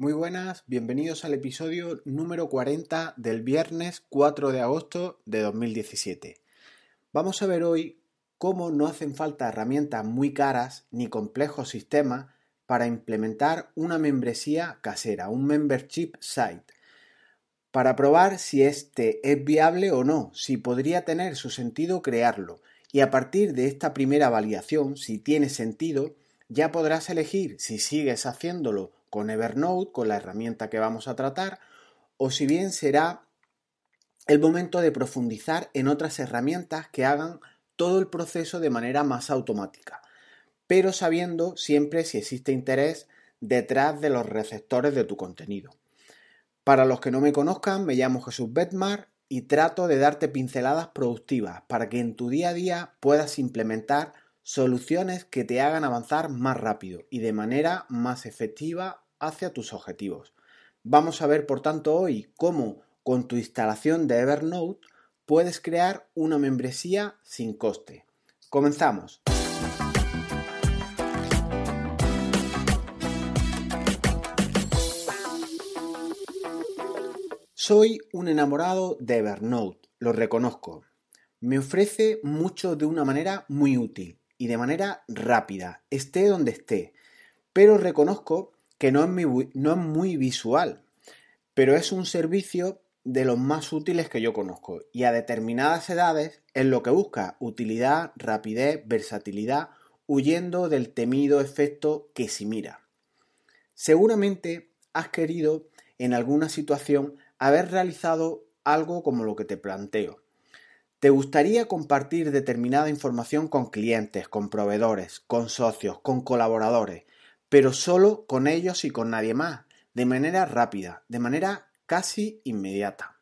Muy buenas, bienvenidos al episodio número 40 del viernes 4 de agosto de 2017. Vamos a ver hoy cómo no hacen falta herramientas muy caras ni complejos sistemas para implementar una membresía casera, un membership site, para probar si este es viable o no, si podría tener su sentido crearlo. Y a partir de esta primera validación, si tiene sentido, ya podrás elegir si sigues haciéndolo con Evernote, con la herramienta que vamos a tratar, o si bien será el momento de profundizar en otras herramientas que hagan todo el proceso de manera más automática, pero sabiendo siempre si existe interés detrás de los receptores de tu contenido. Para los que no me conozcan, me llamo Jesús Betmar y trato de darte pinceladas productivas para que en tu día a día puedas implementar soluciones que te hagan avanzar más rápido y de manera más efectiva hacia tus objetivos. Vamos a ver, por tanto, hoy cómo con tu instalación de Evernote puedes crear una membresía sin coste. Comenzamos. Soy un enamorado de Evernote, lo reconozco. Me ofrece mucho de una manera muy útil y de manera rápida, esté donde esté. Pero reconozco que no es, muy, no es muy visual, pero es un servicio de los más útiles que yo conozco y a determinadas edades es lo que busca utilidad, rapidez, versatilidad, huyendo del temido efecto que si mira. Seguramente has querido en alguna situación haber realizado algo como lo que te planteo, ¿Te gustaría compartir determinada información con clientes, con proveedores, con socios, con colaboradores, pero solo con ellos y con nadie más, de manera rápida, de manera casi inmediata?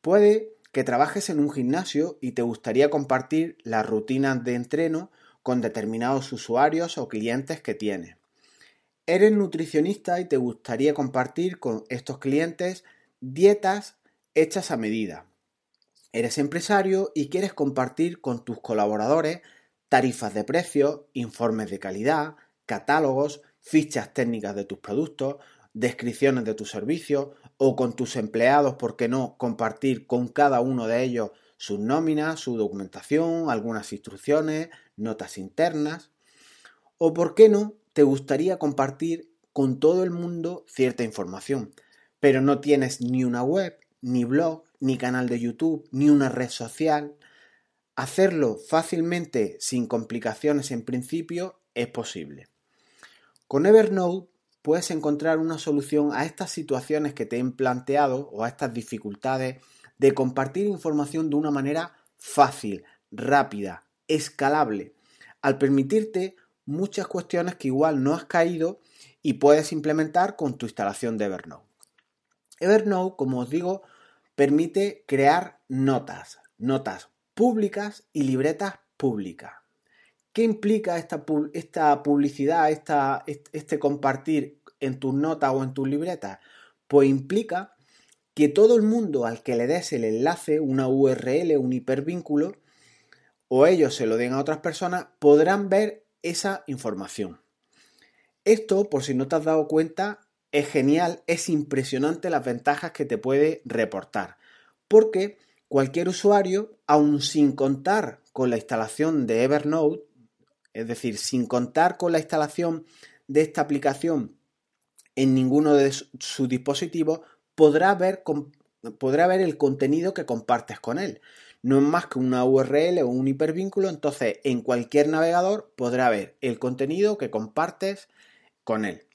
Puede que trabajes en un gimnasio y te gustaría compartir las rutinas de entreno con determinados usuarios o clientes que tienes. Eres nutricionista y te gustaría compartir con estos clientes dietas hechas a medida Eres empresario y quieres compartir con tus colaboradores tarifas de precio, informes de calidad, catálogos, fichas técnicas de tus productos, descripciones de tus servicios o con tus empleados, ¿por qué no compartir con cada uno de ellos sus nóminas, su documentación, algunas instrucciones, notas internas? ¿O por qué no te gustaría compartir con todo el mundo cierta información, pero no tienes ni una web, ni blog, ni canal de YouTube, ni una red social. Hacerlo fácilmente, sin complicaciones en principio, es posible. Con Evernote puedes encontrar una solución a estas situaciones que te he planteado o a estas dificultades de compartir información de una manera fácil, rápida, escalable, al permitirte muchas cuestiones que igual no has caído y puedes implementar con tu instalación de Evernote. Evernote, como os digo, permite crear notas, notas públicas y libretas públicas. ¿Qué implica esta, publicidad, esta, este compartir en tus notas o en tus libretas? Pues implica que todo el mundo al que le des el enlace, una URL, un hipervínculo, o ellos se lo den a otras personas, podrán ver esa información. Esto, por si no te has dado cuenta, es genial, es impresionante las ventajas que te puede reportar. Porque cualquier usuario, aun sin contar con la instalación de Evernote, es decir, sin contar con la instalación de esta aplicación en ninguno de sus dispositivos, podrá ver, podrá ver el contenido que compartes con él. No es más que una URL o un hipervínculo, entonces en cualquier navegador podrá ver el contenido que compartes con él.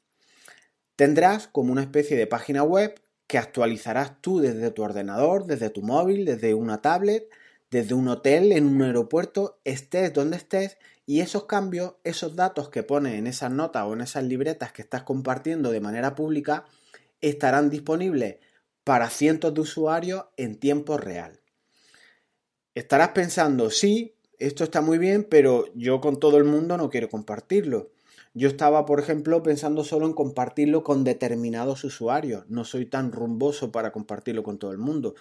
Tendrás como una especie de página web que actualizarás tú desde tu ordenador, desde tu móvil, desde una tablet, desde un hotel, en un aeropuerto, estés donde estés y esos cambios, esos datos que pones en esas notas o en esas libretas que estás compartiendo de manera pública, estarán disponibles para cientos de usuarios en tiempo real. Estarás pensando, sí, esto está muy bien, pero yo con todo el mundo no quiero compartirlo. Yo estaba, por ejemplo, pensando solo en compartirlo con determinados usuarios. No soy tan rumboso para compartirlo con todo el mundo.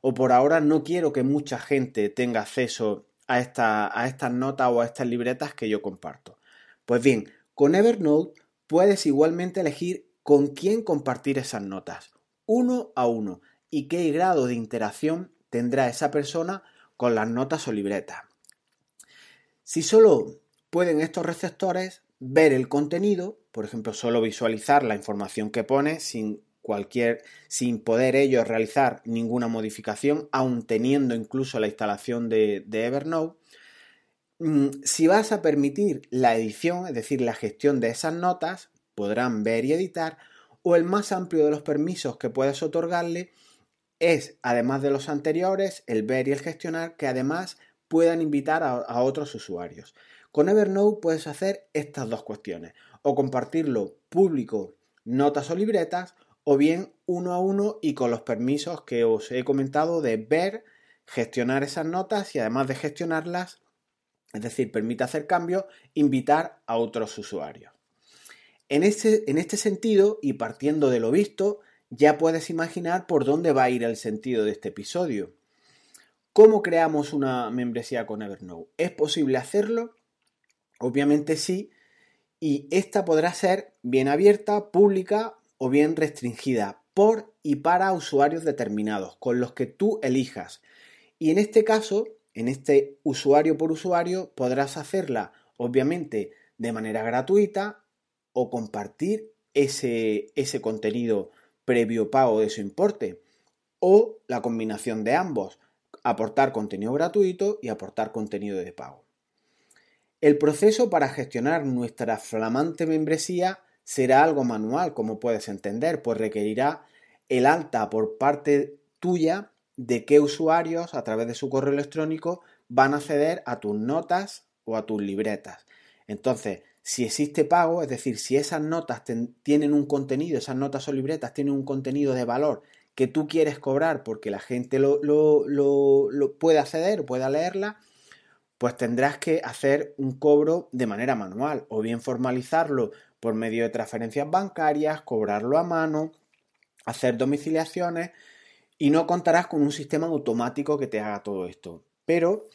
O por ahora no quiero que mucha gente tenga acceso a, esta, a estas notas o a estas libretas que yo comparto. Pues bien, con Evernote puedes igualmente elegir con quién compartir esas notas, uno a uno, y qué grado de interacción tendrá esa persona con las notas o libretas. Si solo pueden estos receptores ver el contenido, por ejemplo, solo visualizar la información que pone sin cualquier sin poder ellos realizar ninguna modificación, aun teniendo incluso la instalación de, de Evernote, mm, si vas a permitir la edición, es decir, la gestión de esas notas, podrán ver y editar, o el más amplio de los permisos que puedes otorgarle es, además de los anteriores, el ver y el gestionar, que además puedan invitar a, otros usuarios. Con Evernote puedes hacer estas dos cuestiones, o compartirlo público, notas o libretas, o bien uno a uno y con los permisos que os he comentado de ver, gestionar esas notas y además de gestionarlas, es decir, permite hacer cambios, invitar a otros usuarios. En este, en este sentido, y partiendo de lo visto, ya puedes imaginar por dónde va a ir el sentido de este episodio. ¿Cómo creamos una membresía con Evernote? ¿Es posible hacerlo? Obviamente sí, y esta podrá ser bien abierta, pública o bien restringida por y para usuarios determinados, con los que tú elijas. Y en este caso, en este usuario por usuario, podrás hacerla, obviamente, de manera gratuita o compartir ese, ese contenido previo pago de su importe. O la combinación de ambos, aportar contenido gratuito y aportar contenido de pago. El proceso para gestionar nuestra flamante membresía será algo manual, como puedes entender, pues requerirá el alta por parte tuya de qué usuarios a través de su correo electrónico van a acceder a tus notas o a tus libretas. Entonces, si existe pago, es decir, si esas notas tienen un contenido, esas notas o libretas tienen un contenido de valor que tú quieres cobrar porque la gente lo, lo, lo puede acceder, pueda leerla, pues tendrás que hacer un cobro de manera manual o bien formalizarlo por medio de transferencias bancarias, cobrarlo a mano, hacer domiciliaciones y no contarás con un sistema automático que te haga todo esto. Pero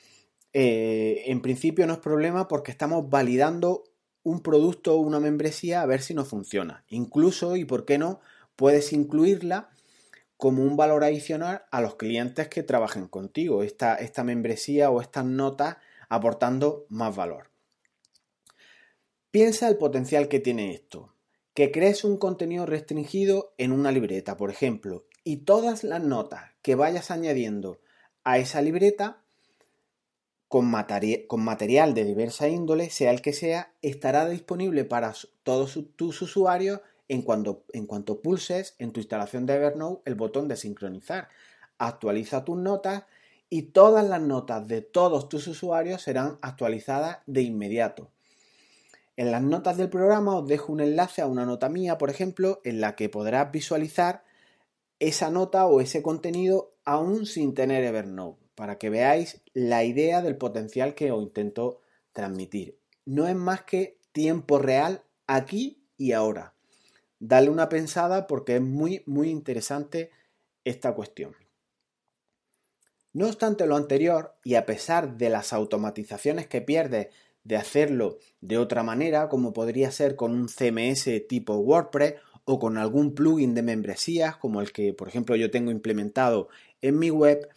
eh, en principio no es problema porque estamos validando un producto o una membresía a ver si nos funciona. Incluso, y por qué no, puedes incluirla como un valor adicional a los clientes que trabajen contigo, esta, esta membresía o estas notas aportando más valor. Piensa el potencial que tiene esto. Que crees un contenido restringido en una libreta, por ejemplo, y todas las notas que vayas añadiendo a esa libreta con, material de diversa índole, sea el que sea, estará disponible para todos tus usuarios en cuanto, en cuanto pulses en tu instalación de Evernote el botón de sincronizar. Actualiza tus notas y todas las notas de todos tus usuarios serán actualizadas de inmediato. En las notas del programa os dejo un enlace a una nota mía, por ejemplo, en la que podrás visualizar esa nota o ese contenido aún sin tener Evernote, para que veáis la idea del potencial que os intento transmitir. No es más que tiempo real aquí y ahora. Dale una pensada porque es muy, muy interesante esta cuestión. No obstante lo anterior, y a pesar de las automatizaciones que pierdes de hacerlo de otra manera, como podría ser con un CMS tipo WordPress o con algún plugin de membresías, como el que, por ejemplo, yo tengo implementado en mi web,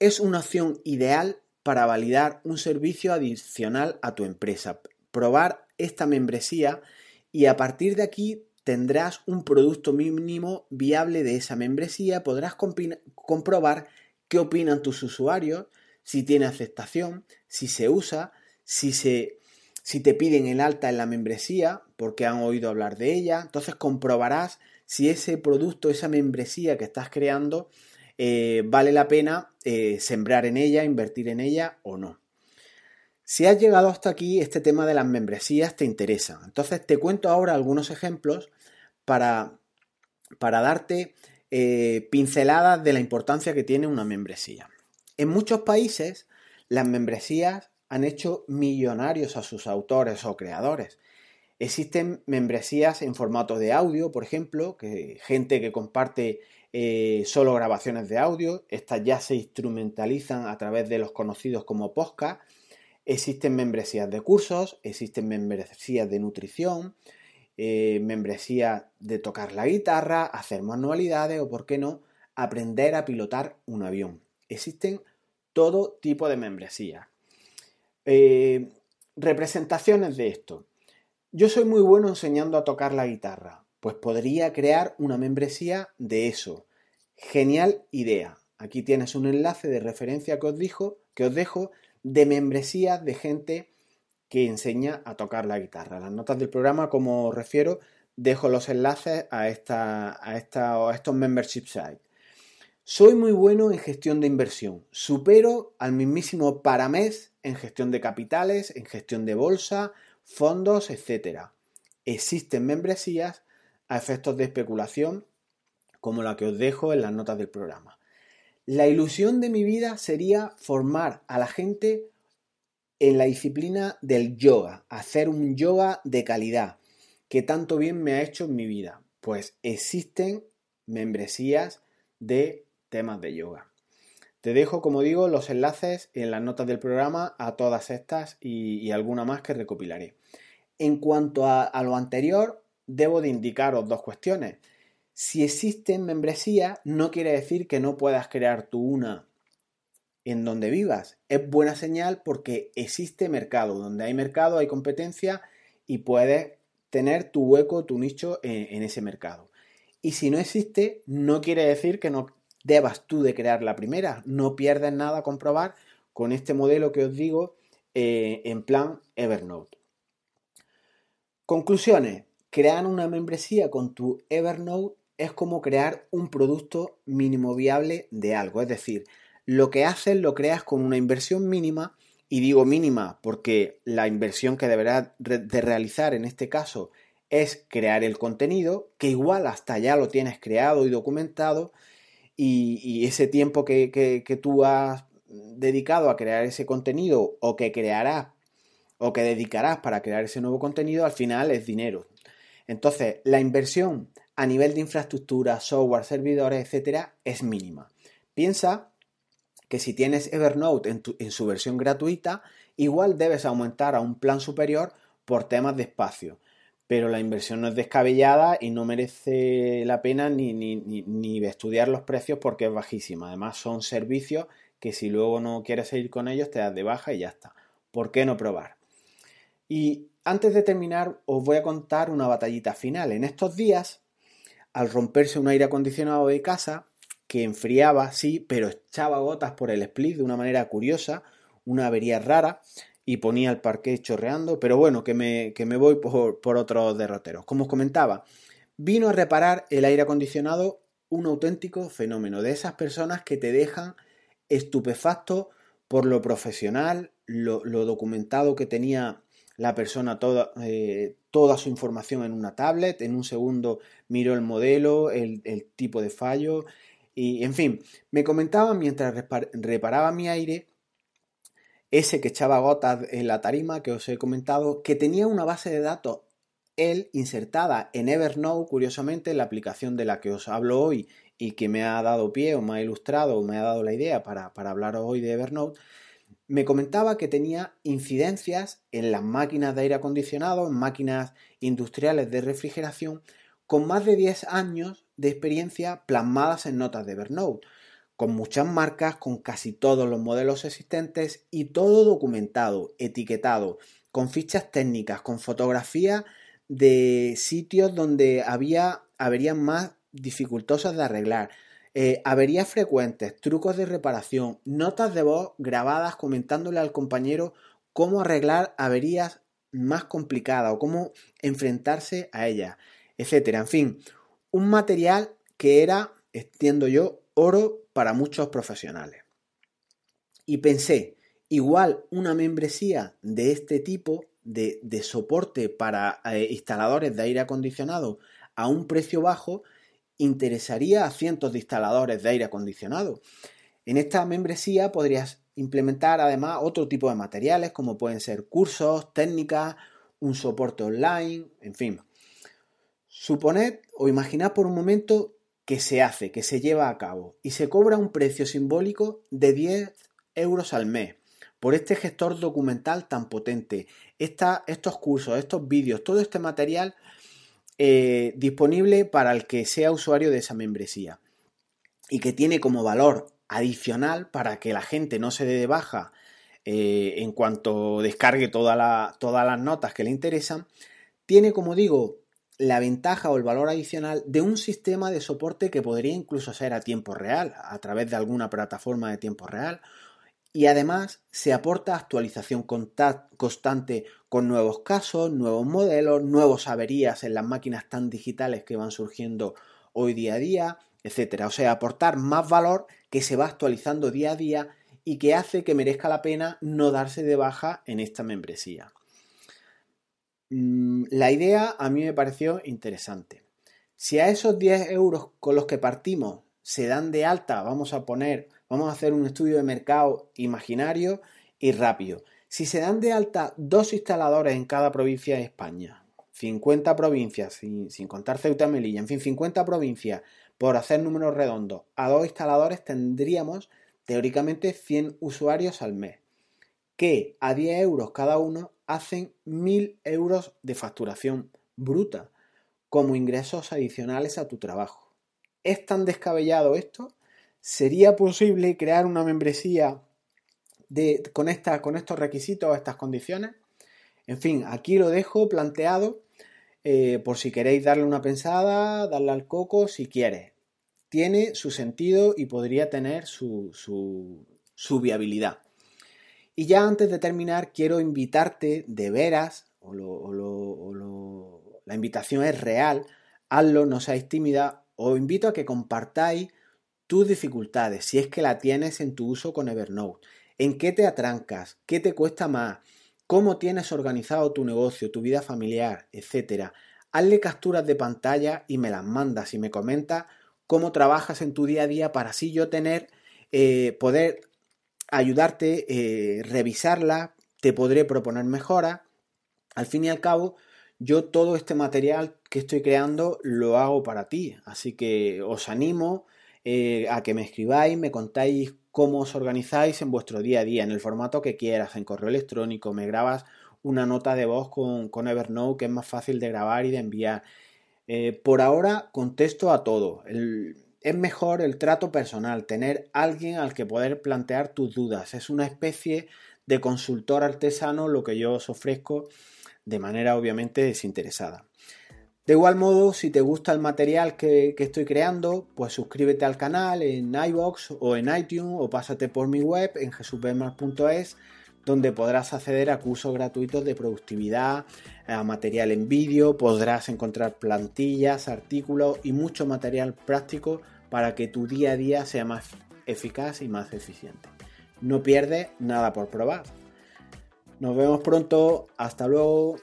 es una opción ideal para validar un servicio adicional a tu empresa. Probar esta membresía y a partir de aquí tendrás un producto mínimo viable de esa membresía, podrás comprobar qué opinan tus usuarios, si tiene aceptación, si se usa, si, se, si te piden el alta en la membresía porque han oído hablar de ella, entonces comprobarás si ese producto, esa membresía que estás creando, eh, vale la pena eh, sembrar en ella, invertir en ella o no. Si has llegado hasta aquí, este tema de las membresías te interesa. Entonces te cuento ahora algunos ejemplos para, para darte eh, pinceladas de la importancia que tiene una membresía. En muchos países, las membresías han hecho millonarios a sus autores o creadores. Existen membresías en formato de audio, por ejemplo, gente que comparte eh, solo grabaciones de audio, estas ya se instrumentalizan a través de los conocidos como podcast. Existen membresías de cursos, existen membresías de nutrición, eh, membresía de tocar la guitarra, hacer manualidades o, por qué no, aprender a pilotar un avión. Existen todo tipo de membresías. Eh, representaciones de esto. Yo soy muy bueno enseñando a tocar la guitarra, pues podría crear una membresía de eso. Genial idea. Aquí tienes un enlace de referencia que os, dijo, que os dejo de membresías de gente que enseña a tocar la guitarra. Las notas del programa, como os refiero, dejo los enlaces a, esta, a, esta, a estos membership sites. Soy muy bueno en gestión de inversión. Supero al mismísimo Paramés en gestión de capitales, en gestión de bolsa, fondos, etc. Existen membresías a efectos de especulación como la que os dejo en las notas del programa. La ilusión de mi vida sería formar a la gente en la disciplina del yoga, hacer un yoga de calidad que tanto bien me ha hecho en mi vida. Pues existen membresías de temas de yoga. Te dejo, como digo, los enlaces en las notas del programa a todas estas y, alguna más que recopilaré. En cuanto a, a, lo anterior, debo de indicaros dos cuestiones. Si existen membresías, no quiere decir que no puedas crear tú una en donde vivas. Es buena señal porque existe mercado. Donde hay mercado hay competencia y puedes tener tu hueco, tu nicho en, ese mercado. Y si no existe, no quiere decir que no debas tú de crear la primera. No pierdes nada a comprobar con este modelo que os digo eh, en plan Evernote. Conclusiones. Crear una membresía con tu Evernote es como crear un producto mínimo viable de algo. Es decir, lo que haces lo creas con una inversión mínima y digo mínima porque la inversión que deberás de realizar en este caso es crear el contenido, que igual hasta ya lo tienes creado y documentado, y, ese tiempo que, tú has dedicado a crear ese contenido o que crearás o que dedicarás para crear ese nuevo contenido, al final es dinero. Entonces, la inversión a nivel de infraestructura, software, servidores, etcétera, es mínima. Piensa que si tienes Evernote en, su versión gratuita, igual debes aumentar a un plan superior por temas de espacio pero la inversión no es descabellada y no merece la pena ni, ni, estudiar los precios porque es bajísima. Además son servicios que si luego no quieres seguir con ellos te das de baja y ya está. ¿Por qué no probar? Y antes de terminar os voy a contar una batallita final. En estos días, al romperse un aire acondicionado de casa, que enfriaba, sí, pero echaba gotas por el split de una manera curiosa, una avería rara, y ponía el parque chorreando, pero bueno, que me, que me voy por, por otros derroteros. Como os comentaba, vino a reparar el aire acondicionado un auténtico fenómeno de esas personas que te dejan estupefacto por lo profesional, lo, documentado que tenía la persona toda, eh, toda, su información en una tablet, en un segundo miró el modelo, el, el tipo de fallo y en fin, me comentaba mientras reparaba mi aire ese que echaba gotas en la tarima que os he comentado, que tenía una base de datos él insertada en Evernote, curiosamente, en la aplicación de la que os hablo hoy y que me ha dado pie o me ha ilustrado o me ha dado la idea para, para hablaros hoy de Evernote, me comentaba que tenía incidencias en las máquinas de aire acondicionado, en máquinas industriales de refrigeración, con más de 10 años de experiencia plasmadas en notas de Evernote con muchas marcas, con casi todos los modelos existentes y todo documentado, etiquetado, con fichas técnicas, con fotografías de sitios donde había averías más dificultosas de arreglar, eh, averías frecuentes, trucos de reparación, notas de voz grabadas comentándole al compañero cómo arreglar averías más complicadas o cómo enfrentarse a ellas, etcétera. En fin, un material que era, entiendo yo, oro para muchos profesionales. Y pensé, igual una membresía de este tipo de, soporte para eh, instaladores de aire acondicionado a un precio bajo interesaría a cientos de instaladores de aire acondicionado. En esta membresía podrías implementar además otro tipo de materiales como pueden ser cursos, técnicas, un soporte online, en fin. Suponed o imaginad por un momento que se hace, que se lleva a cabo y se cobra un precio simbólico de 10 euros al mes por este gestor documental tan potente. estos cursos, estos vídeos, todo este material eh, disponible para el que sea usuario de esa membresía y que tiene como valor adicional para que la gente no se dé de baja eh, en cuanto descargue todas las notas que le interesan, tiene, como digo, la ventaja o el valor adicional de un sistema de soporte que podría incluso ser a tiempo real, a través de alguna plataforma de tiempo real. Y además se aporta actualización constante con nuevos casos, nuevos modelos, nuevos averías en las máquinas tan digitales que van surgiendo hoy día a día, etc. O sea, aportar más valor que se va actualizando día a día y que hace que merezca la pena no darse de baja en esta membresía. Mm, la idea a mí me pareció interesante. Si a esos 10 euros con los que partimos se dan de alta, vamos a poner, vamos a hacer un estudio de mercado imaginario y rápido. Si se dan de alta dos instaladores en cada provincia de España, 50 provincias, sin, contar Ceuta y Melilla, en fin, 50 provincias, por hacer números redondos, a dos instaladores tendríamos teóricamente 100 usuarios al mes, que a 10 euros cada uno hacen 1.000 euros de facturación bruta como ingresos adicionales a tu trabajo. ¿Es tan descabellado esto? ¿Sería posible crear una membresía de, con, con estos requisitos, estas condiciones? En fin, aquí lo dejo planteado eh, por si queréis darle una pensada, darle al coco si quieres. Tiene su sentido y podría tener su, su viabilidad. Y ya antes de terminar, quiero invitarte de veras, o, la invitación es real, hazlo, no seáis tímida, os invito a que compartáis tus dificultades, si es que la tienes en tu uso con Evernote. ¿En qué te atrancas? ¿Qué te cuesta más? ¿Cómo tienes organizado tu negocio, tu vida familiar, etcétera? Hazle capturas de pantalla y me las mandas y me comentas cómo trabajas en tu día a día para así yo tener, eh, poder ayudarte, eh, revisarla, te podré proponer mejoras. Al fin y al cabo, yo todo este material que estoy creando lo hago para ti, así que os animo eh, a que me escribáis, me contáis cómo os organizáis en vuestro día a día, en el formato que quieras, en correo electrónico, me grabas una nota de voz con, con Evernote que es más fácil de grabar y de enviar. Eh, por ahora contesto a todo. El, es mejor el trato personal, tener alguien al que poder plantear tus dudas. Es una especie de consultor artesano lo que yo os ofrezco de manera obviamente desinteresada. De igual modo, si te gusta el material que, estoy creando, pues suscríbete al canal en iBox o en iTunes o pásate por mi web en jesusbermar.es donde podrás acceder a cursos gratuitos de productividad, a material en vídeo, podrás encontrar plantillas, artículos y mucho material práctico para que tu día a día sea más eficaz y más eficiente. No pierdes nada por probar. Nos vemos pronto. Hasta luego.